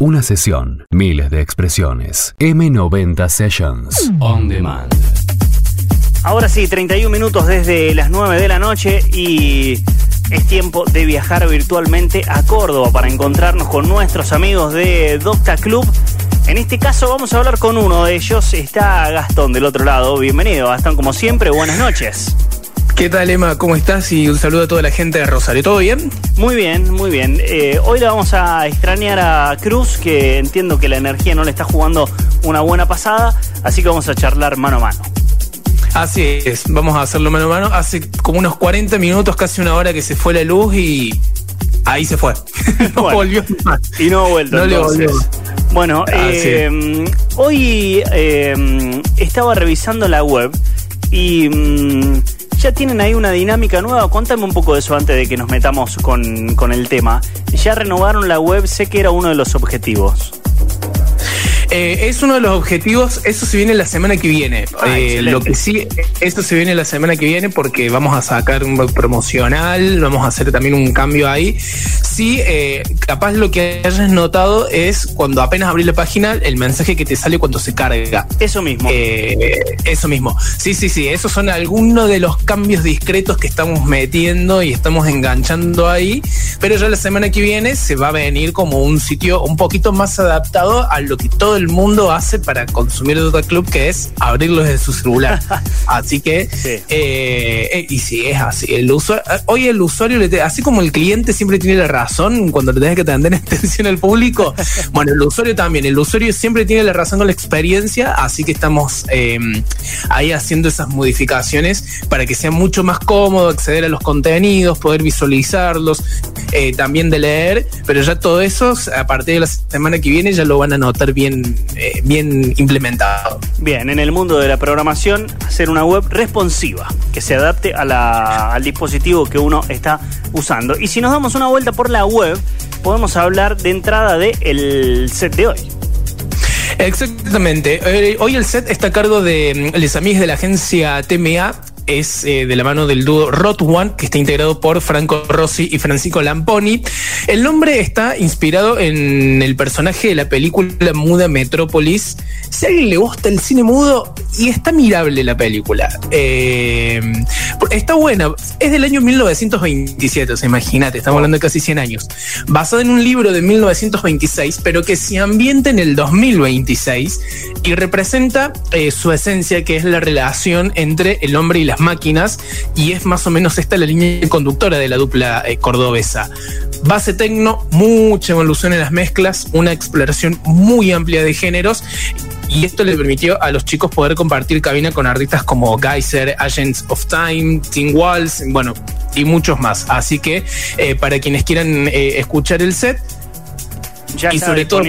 Una sesión, miles de expresiones. M90 Sessions. On demand. Ahora sí, 31 minutos desde las 9 de la noche y es tiempo de viajar virtualmente a Córdoba para encontrarnos con nuestros amigos de Docta Club. En este caso vamos a hablar con uno de ellos. Está Gastón del otro lado. Bienvenido, Gastón, como siempre. Buenas noches. ¿Qué tal, Emma? ¿Cómo estás? Y un saludo a toda la gente de Rosario. ¿Todo bien? Muy bien, muy bien. Eh, hoy le vamos a extrañar a Cruz, que entiendo que la energía no le está jugando una buena pasada, así que vamos a charlar mano a mano. Así es, vamos a hacerlo mano a mano. Hace como unos 40 minutos, casi una hora que se fue la luz y ahí se fue. no volvió más. Y no ha vuelto. No le volvió. Bueno, eh, hoy eh, estaba revisando la web y mm, ya tienen ahí una dinámica nueva. Cuéntame un poco de eso antes de que nos metamos con, con el tema. Ya renovaron la web, sé que era uno de los objetivos. Eh, es uno de los objetivos, eso se viene la semana que viene. Ah, eh, lo que sí, esto se viene la semana que viene porque vamos a sacar un promocional, vamos a hacer también un cambio ahí. Sí, eh, capaz lo que hayas notado es cuando apenas abrí la página, el mensaje que te sale cuando se carga. Eso mismo. eso mismo. Sí, sí, sí, esos son algunos de los cambios discretos que estamos metiendo y estamos enganchando ahí, pero ya la semana que viene se va a venir como un sitio un poquito más adaptado a lo que todo el el mundo hace para consumir Dota Club, que es abrirlo desde su celular. así que, eh, eh, y si es así, el usuario, hoy el usuario, así como el cliente siempre tiene la razón cuando le tenés que tener atención al público, bueno, el usuario también, el usuario siempre tiene la razón con la experiencia, así que estamos em, ahí haciendo esas modificaciones para que sea mucho más cómodo acceder a los contenidos, poder visualizarlos, eh, también de leer, pero ya todo eso, a partir de la semana que viene, ya lo van a notar bien eh, bien implementado. Bien, en el mundo de la programación, hacer una web responsiva, que se adapte al dispositivo que uno está usando. Y si nos damos una vuelta por la web, podemos hablar de entrada del el set de hoy. Exactamente. Eh, hoy el set está a cargo de mm, les amigos de la agencia TMA es eh, de la mano del dúo Rot One, que está integrado por Franco Rossi y Francisco Lamponi. El nombre está inspirado en el personaje de la película muda Metrópolis. Si a alguien le gusta el cine mudo, y está mirable la película. Eh, está buena. Es del año 1927, o sea, imagínate, estamos hablando de casi 100 años. Basada en un libro de 1926, pero que se ambienta en el 2026 y representa eh, su esencia, que es la relación entre el hombre y la máquinas y es más o menos esta la línea conductora de la dupla eh, cordobesa. Base tecno, mucha evolución en las mezclas, una exploración muy amplia de géneros y esto le permitió a los chicos poder compartir cabina con artistas como Geyser, Agents of Time, Teen Walls, bueno, y muchos más. Así que eh, para quienes quieran eh, escuchar el set, ya y sobre todo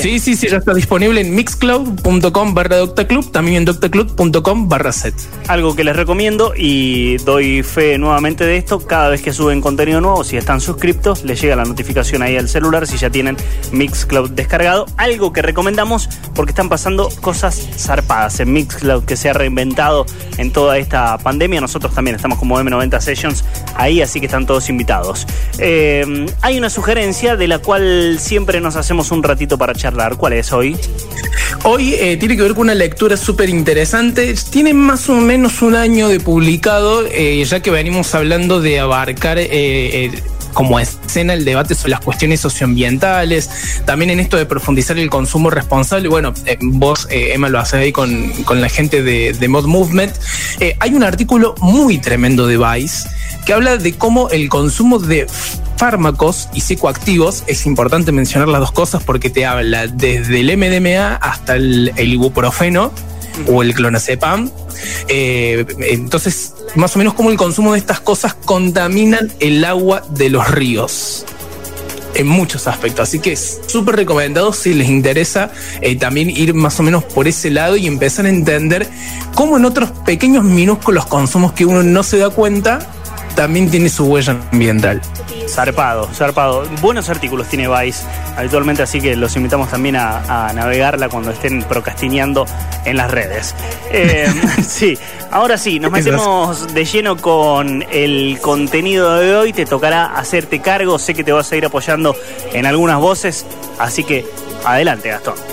Sí, sí, sí, ya está disponible en mixcloud.com barra doctaclub, también en doctaclub.com barra set. Algo que les recomiendo y doy fe nuevamente de esto, cada vez que suben contenido nuevo, si están suscriptos, les llega la notificación ahí al celular si ya tienen Mixcloud descargado. Algo que recomendamos porque están pasando cosas zarpadas en Mixcloud que se ha reinventado en toda esta pandemia. Nosotros también estamos como M90 Sessions ahí, así que están todos invitados. Eh, hay una sugerencia de la cual siempre nos hacemos un ratito para charlar. ¿Cuál es hoy? Hoy eh, tiene que ver con una lectura súper interesante. Tiene más o menos un año de publicado, eh, ya que venimos hablando de abarcar eh, como escena el debate sobre las cuestiones socioambientales, también en esto de profundizar el consumo responsable. Bueno, vos, Emma, lo haces ahí con, la gente de Mod Movement. hay un artículo muy tremendo de Vice que habla de cómo el consumo de fármacos y psicoactivos, es importante mencionar las dos cosas porque te habla desde el MDMA hasta el, ibuprofeno o el clonazepam. Eh, entonces, más o menos como el consumo de estas cosas contaminan el agua de los ríos en muchos aspectos. Así que es súper recomendado si les interesa eh, también ir más o menos por ese lado y empezar a entender cómo en otros pequeños minúsculos consumos que uno no se da cuenta también tiene su huella ambiental. Zarpado, zarpado. Buenos artículos tiene Vice habitualmente, así que los invitamos también a, navegarla cuando estén procrastineando en las redes. Eh, sí, ahora sí, nos metemos de lleno con el contenido de hoy. Te tocará hacerte cargo. Sé que te vas a ir apoyando en algunas voces, así que adelante, Gastón.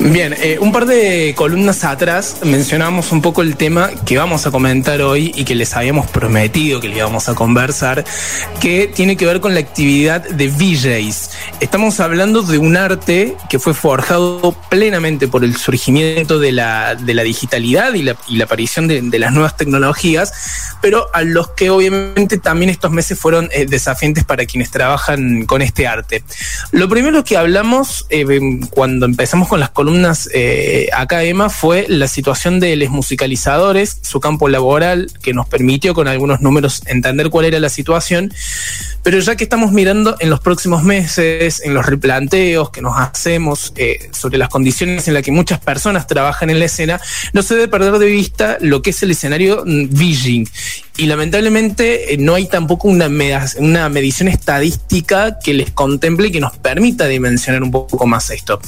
Bien, eh, un par de columnas atrás mencionábamos un poco el tema que vamos a comentar hoy y que les habíamos prometido que le íbamos a conversar, que tiene que ver con la actividad de VJs. Estamos hablando de un arte que fue forjado plenamente por el surgimiento de la, digitalidad y la, aparición de, de, las nuevas tecnologías, pero a los que obviamente también estos meses fueron eh, desafiantes para quienes trabajan con este arte. Lo primero que hablamos eh, cuando empezamos con las columnas eh, acá, Emma, fue la situación de los musicalizadores, su campo laboral, que nos permitió con algunos números entender cuál era la situación. Pero ya que estamos mirando en los próximos meses, en los replanteos que nos hacemos eh, sobre las condiciones en las que muchas personas trabajan en la escena, no se debe perder de vista lo que es el escenario Vision. Y lamentablemente eh, no hay tampoco una, una medición estadística que les contemple y que nos permita dimensionar un poco más esto.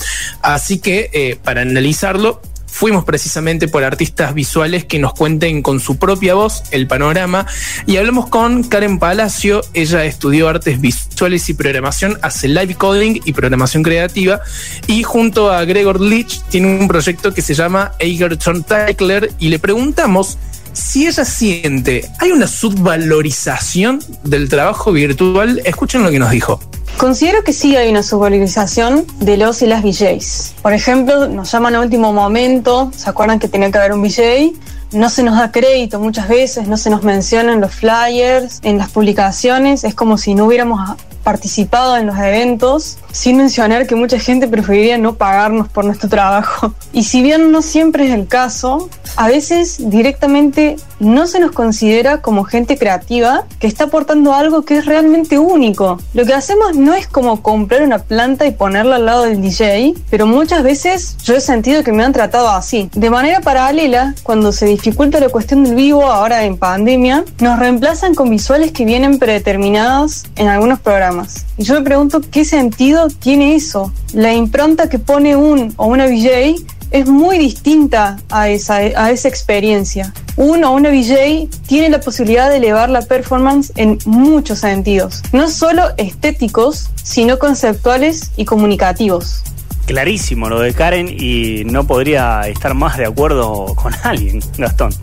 Así que eh, para analizarlo, fuimos precisamente por artistas visuales que nos cuenten con su propia voz el panorama y hablamos con Karen Palacio, ella estudió artes visuales y programación, hace live coding y programación creativa y junto a Gregor Leach tiene un proyecto que se llama Egerton Tyckler y le preguntamos si ella siente, hay una subvalorización del trabajo virtual, escuchen lo que nos dijo. Considero que sí hay una subvalorización de los y las VJs. Por ejemplo, nos llaman a último momento, ¿se acuerdan que tenía que haber un VJ? No se nos da crédito muchas veces, no se nos menciona en los flyers, en las publicaciones, es como si no hubiéramos participado en los eventos, sin mencionar que mucha gente preferiría no pagarnos por nuestro trabajo. Y si bien no siempre es el caso, a veces directamente no se nos considera como gente creativa que está aportando algo que es realmente único. Lo que hacemos no es como comprar una planta y ponerla al lado del DJ, pero muchas veces yo he sentido que me han tratado así. De manera paralela, cuando se dificulta la cuestión del vivo, ahora en pandemia, nos reemplazan con visuales que vienen predeterminados en algunos programas. Y yo me pregunto qué sentido tiene eso. La impronta que pone un o una VJ es muy distinta a esa, a esa experiencia. Uno o una VJ tiene la posibilidad de elevar la performance en muchos sentidos, no solo estéticos, sino conceptuales y comunicativos clarísimo lo de Karen y no podría estar más de acuerdo con alguien, Gastón.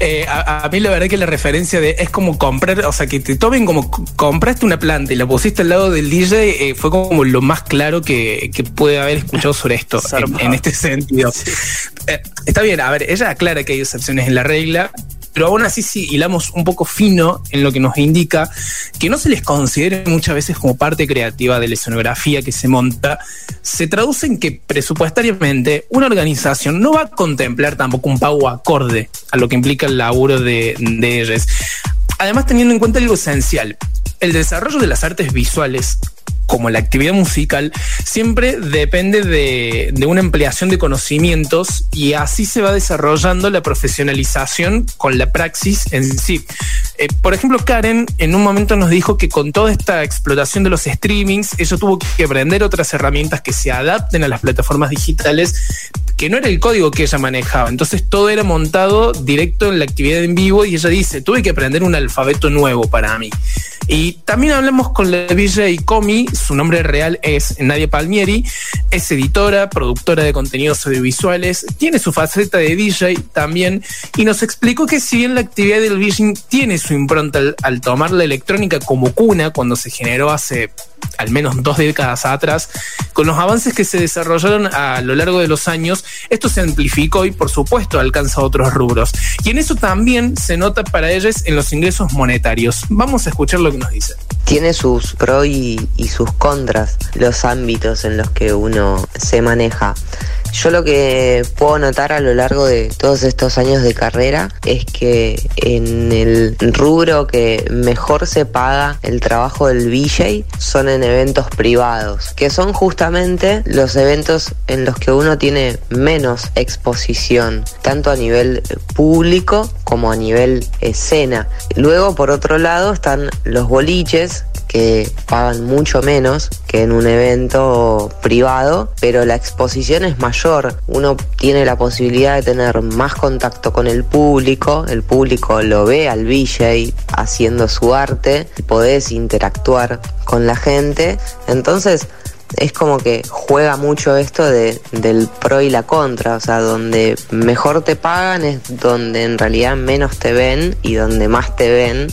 Eh, a, mí la verdad que la referencia de es como comprar, o sea, que te tomen como compraste una planta y la pusiste al lado del DJ, eh, fue como lo más claro que, puede haber escuchado sobre esto en, este sentido. Eh, está bien, a ver, ella aclara que hay excepciones en la regla, pero aún así si hilamos un poco fino en lo que nos indica que no se les considere muchas veces como parte creativa de la escenografía que se monta, se traduce en que presupuestariamente una organización no va a contemplar tampoco un pago acorde a lo que implica el laburo de, de ellos. Además, teniendo en cuenta algo esencial, el desarrollo de las artes visuales como la actividad musical, siempre depende de, una ampliación de conocimientos y así se va desarrollando la profesionalización con la praxis en sí. Eh, por ejemplo, Karen en un momento nos dijo que con toda esta explotación de los streamings, ella tuvo que aprender otras herramientas que se adapten a las plataformas digitales, que no era el código que ella manejaba. Entonces todo era montado directo en la actividad en vivo y ella dice, tuve que aprender un alfabeto nuevo para mí. Y también hablamos con la VJ Comi, su nombre real es Nadia Palmieri, es editora, productora de contenidos audiovisuales, tiene su faceta de DJ también y nos explicó que si bien la actividad del Vision tiene su impronta al, tomar la electrónica como cuna cuando se generó hace al menos dos décadas atrás, con los avances que se desarrollaron a lo largo de los años, esto se amplificó y por supuesto alcanza otros rubros. Y en eso también se nota para ellos en los ingresos monetarios. Vamos a escuchar lo que nos dice. Tiene sus pros y, sus contras los ámbitos en los que uno se maneja. Yo lo que puedo notar a lo largo de todos estos años de carrera es que en el rubro que mejor se paga el trabajo del VJ son en eventos privados, que son justamente los eventos en los que uno tiene menos exposición, tanto a nivel público como a nivel escena. Luego, por otro lado, están los boliches, pagan mucho menos que en un evento privado, pero la exposición es mayor. Uno tiene la posibilidad de tener más contacto con el público, el público lo ve al VJ haciendo su arte, podés interactuar con la gente, entonces es como que juega mucho esto de, del pro y la contra, o sea, donde mejor te pagan es donde en realidad menos te ven y donde más te ven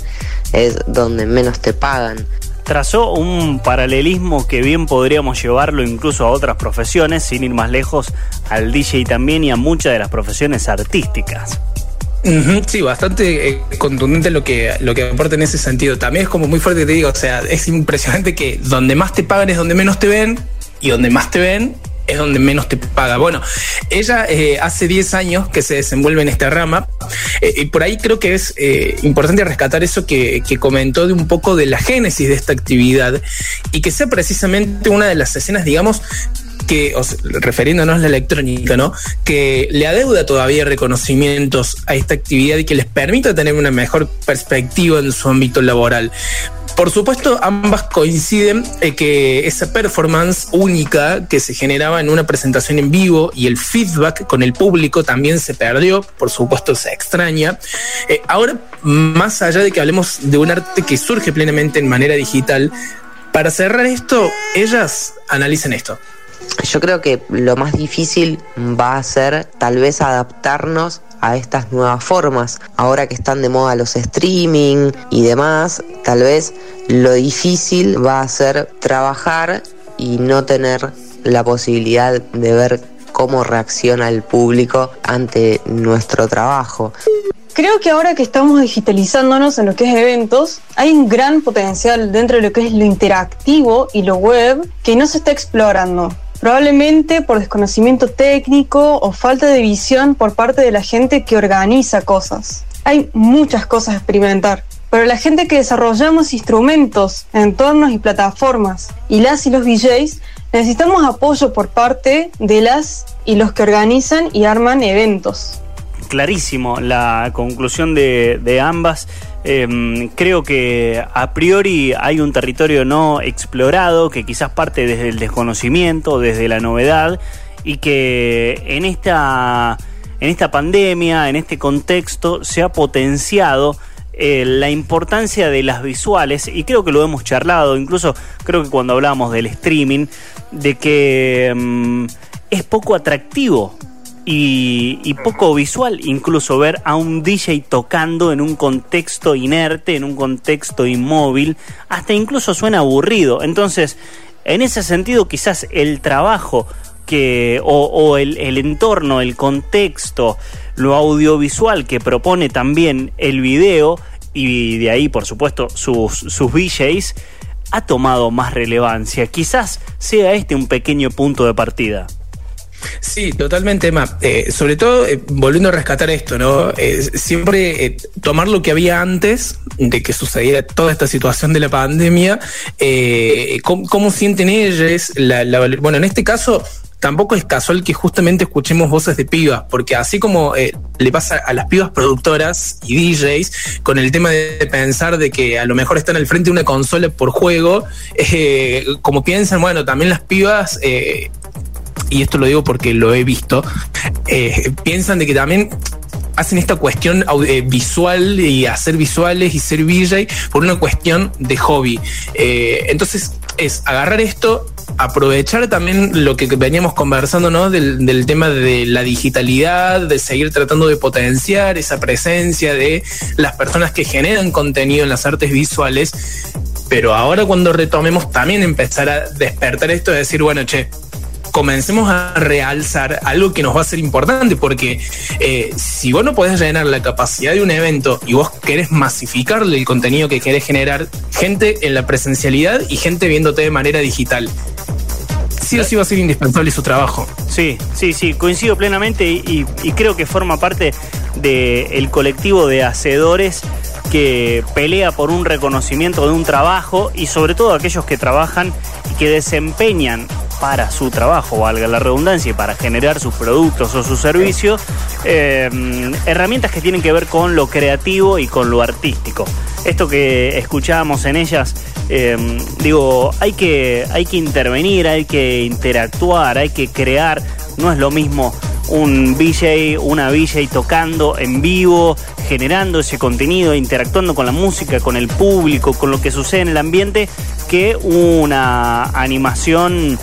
es donde menos te pagan trazó un paralelismo que bien podríamos llevarlo incluso a otras profesiones, sin ir más lejos al DJ también y a muchas de las profesiones artísticas. Sí, bastante eh, contundente lo que, lo que aporta en ese sentido. También es como muy fuerte, te digo, o sea, es impresionante que donde más te pagan es donde menos te ven y donde más te ven es donde menos te paga. Bueno, ella eh, hace 10 años que se desenvuelve en esta rama eh, y por ahí creo que es eh, importante rescatar eso que, comentó de un poco de la génesis de esta actividad y que sea precisamente una de las escenas, digamos, que, refiriéndonos a la electrónica, ¿no? Que le adeuda todavía reconocimientos a esta actividad y que les permita tener una mejor perspectiva en su ámbito laboral. Por supuesto, ambas coinciden en que esa performance única que se generaba en una presentación en vivo y el feedback con el público también se perdió, por supuesto se extraña. Eh, ahora, más allá de que hablemos de un arte que surge plenamente en manera digital, para cerrar esto, ellas analicen esto. Yo creo que lo más difícil va a ser tal vez adaptarnos a estas nuevas formas. Ahora que están de moda los streaming y demás, tal vez lo difícil va a ser trabajar y no tener la posibilidad de ver cómo reacciona el público ante nuestro trabajo. Creo que ahora que estamos digitalizándonos en lo que es eventos, hay un gran potencial dentro de lo que es lo interactivo y lo web que no se está explorando probablemente por desconocimiento técnico o falta de visión por parte de la gente que organiza cosas. Hay muchas cosas a experimentar, pero la gente que desarrollamos instrumentos, entornos y plataformas, y las y los DJs, necesitamos apoyo por parte de las y los que organizan y arman eventos. Clarísimo la conclusión de, de ambas. Em, creo que a priori hay un territorio no explorado que quizás parte desde el desconocimiento, desde la novedad y que en esta, en esta pandemia, en este contexto, se ha potenciado eh, la importancia de las visuales y creo que lo hemos charlado, incluso creo que cuando hablábamos del streaming, de que em, es poco atractivo y, poco visual, incluso ver a un DJ tocando en un contexto inerte, en un contexto inmóvil, hasta incluso suena aburrido. Entonces, en ese sentido, quizás el trabajo que, o, el, entorno, el contexto, lo audiovisual que propone también el video, y de ahí, por supuesto, sus, sus DJs, ha tomado más relevancia. Quizás sea este un pequeño punto de partida. Sí, totalmente, Emma. Eh, sobre todo, eh, volviendo a rescatar esto, ¿no? Eh, siempre tomar lo que había antes de que sucediera toda esta situación de la pandemia, cómo, sienten ellos, bueno, en este caso, tampoco es casual que justamente escuchemos voces de pibas, porque así como le pasa a las pibas productoras y DJs con el tema de pensar de que a lo mejor están al frente de una consola por juego, como piensan, bueno, también las pibas y esto lo digo porque lo he visto, eh, piensan de que también hacen esta cuestión eh, visual y hacer visuales y ser VJ por una cuestión de hobby. Eh, entonces es agarrar esto, aprovechar también lo que veníamos conversando, ¿no? Del, tema de la digitalidad, de seguir tratando de potenciar esa presencia de las personas que generan contenido en las artes visuales. Pero ahora cuando retomemos también empezar a despertar esto de decir, bueno, che, comencemos a realzar algo que nos va a ser importante, porque eh, si vos no podés llenar la capacidad de un evento y vos querés masificarle el contenido que querés generar, gente en la presencialidad y gente viéndote de manera digital. sí o sí va a ser indispensable su trabajo. Sí, sí, sí, coincido plenamente y, creo que forma parte del colectivo de hacedores que pelea por un reconocimiento de un trabajo y sobre todo aquellos que trabajan y que desempeñan para su trabajo, valga la redundancia, para generar sus productos o sus servicios, eh, herramientas que tienen que ver con lo creativo y con lo artístico. Esto que escuchábamos en ellas, eh, digo, hay que, hay que intervenir, hay que interactuar, hay que crear, no es lo mismo un VJ, una VJ tocando en vivo, generando ese contenido, interactuando con la música, con el público, con lo que sucede en el ambiente, que una animación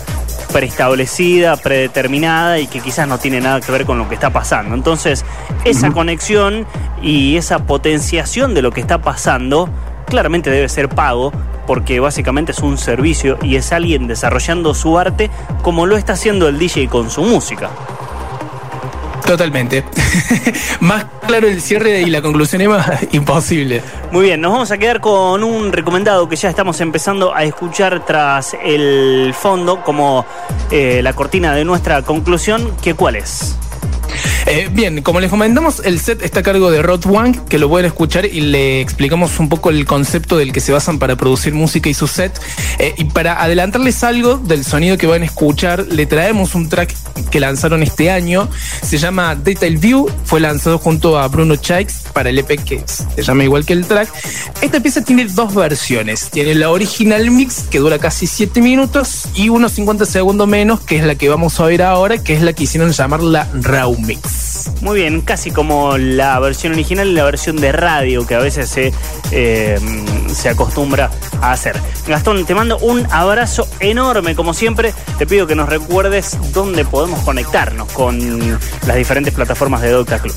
preestablecida, predeterminada y que quizás no tiene nada que ver con lo que está pasando. Entonces, esa conexión y esa potenciación de lo que está pasando claramente debe ser pago porque básicamente es un servicio y es alguien desarrollando su arte como lo está haciendo el DJ con su música. Totalmente. Más claro el cierre y la conclusión, Emma, imposible. Muy bien, nos vamos a quedar con un recomendado que ya estamos empezando a escuchar tras el fondo como eh, la cortina de nuestra conclusión, que cuál es. Eh, bien, como les comentamos, el set está a cargo de Rod Wang, que lo pueden escuchar y le explicamos un poco el concepto del que se basan para producir música y su set. Eh, y para adelantarles algo del sonido que van a escuchar, le traemos un track que lanzaron este año. Se llama Detail View, fue lanzado junto a Bruno Chikes para el EP que se llama igual que el track. Esta pieza tiene dos versiones. Tiene la original mix, que dura casi 7 minutos, y unos 50 segundos menos, que es la que vamos a oír ahora, que es la que hicieron llamar la Raw Mix. Muy bien, casi como la versión original y la versión de radio que a veces se, eh, se acostumbra a hacer. Gastón, te mando un abrazo enorme, como siempre. Te pido que nos recuerdes dónde podemos conectarnos con las diferentes plataformas de Docta Club.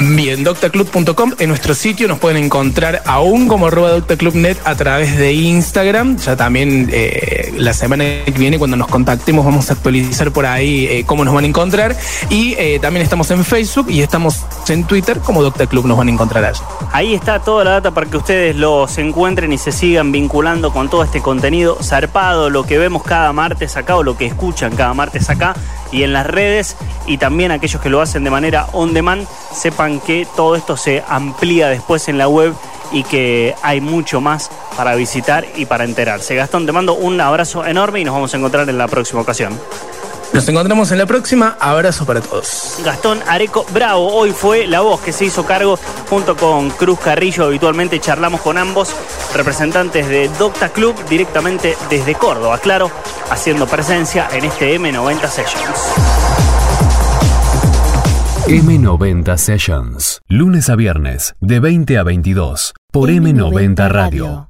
Bien, doctaclub.com en nuestro sitio nos pueden encontrar aún como arroba doctaclubnet a través de Instagram. Ya también eh, la semana que viene cuando nos contactemos vamos a actualizar por ahí eh, cómo nos van a encontrar. Y eh, también estamos en Facebook y estamos en Twitter como Doctaclub nos van a encontrar allí. Ahí está toda la data para que ustedes los encuentren y se sigan vinculando con todo este contenido zarpado, lo que vemos cada martes acá o lo que escuchan cada martes acá y en las redes y también aquellos que lo hacen de manera on demand sepan que todo esto se amplía después en la web y que hay mucho más para visitar y para enterarse. Gastón, te mando un abrazo enorme y nos vamos a encontrar en la próxima ocasión. Nos encontramos en la próxima. Abrazo para todos. Gastón Areco Bravo, hoy fue la voz que se hizo cargo junto con Cruz Carrillo. Habitualmente charlamos con ambos representantes de Docta Club directamente desde Córdoba, claro, haciendo presencia en este M90 Sessions. M90 Sessions, lunes a viernes, de 20 a 22, por M90 Radio.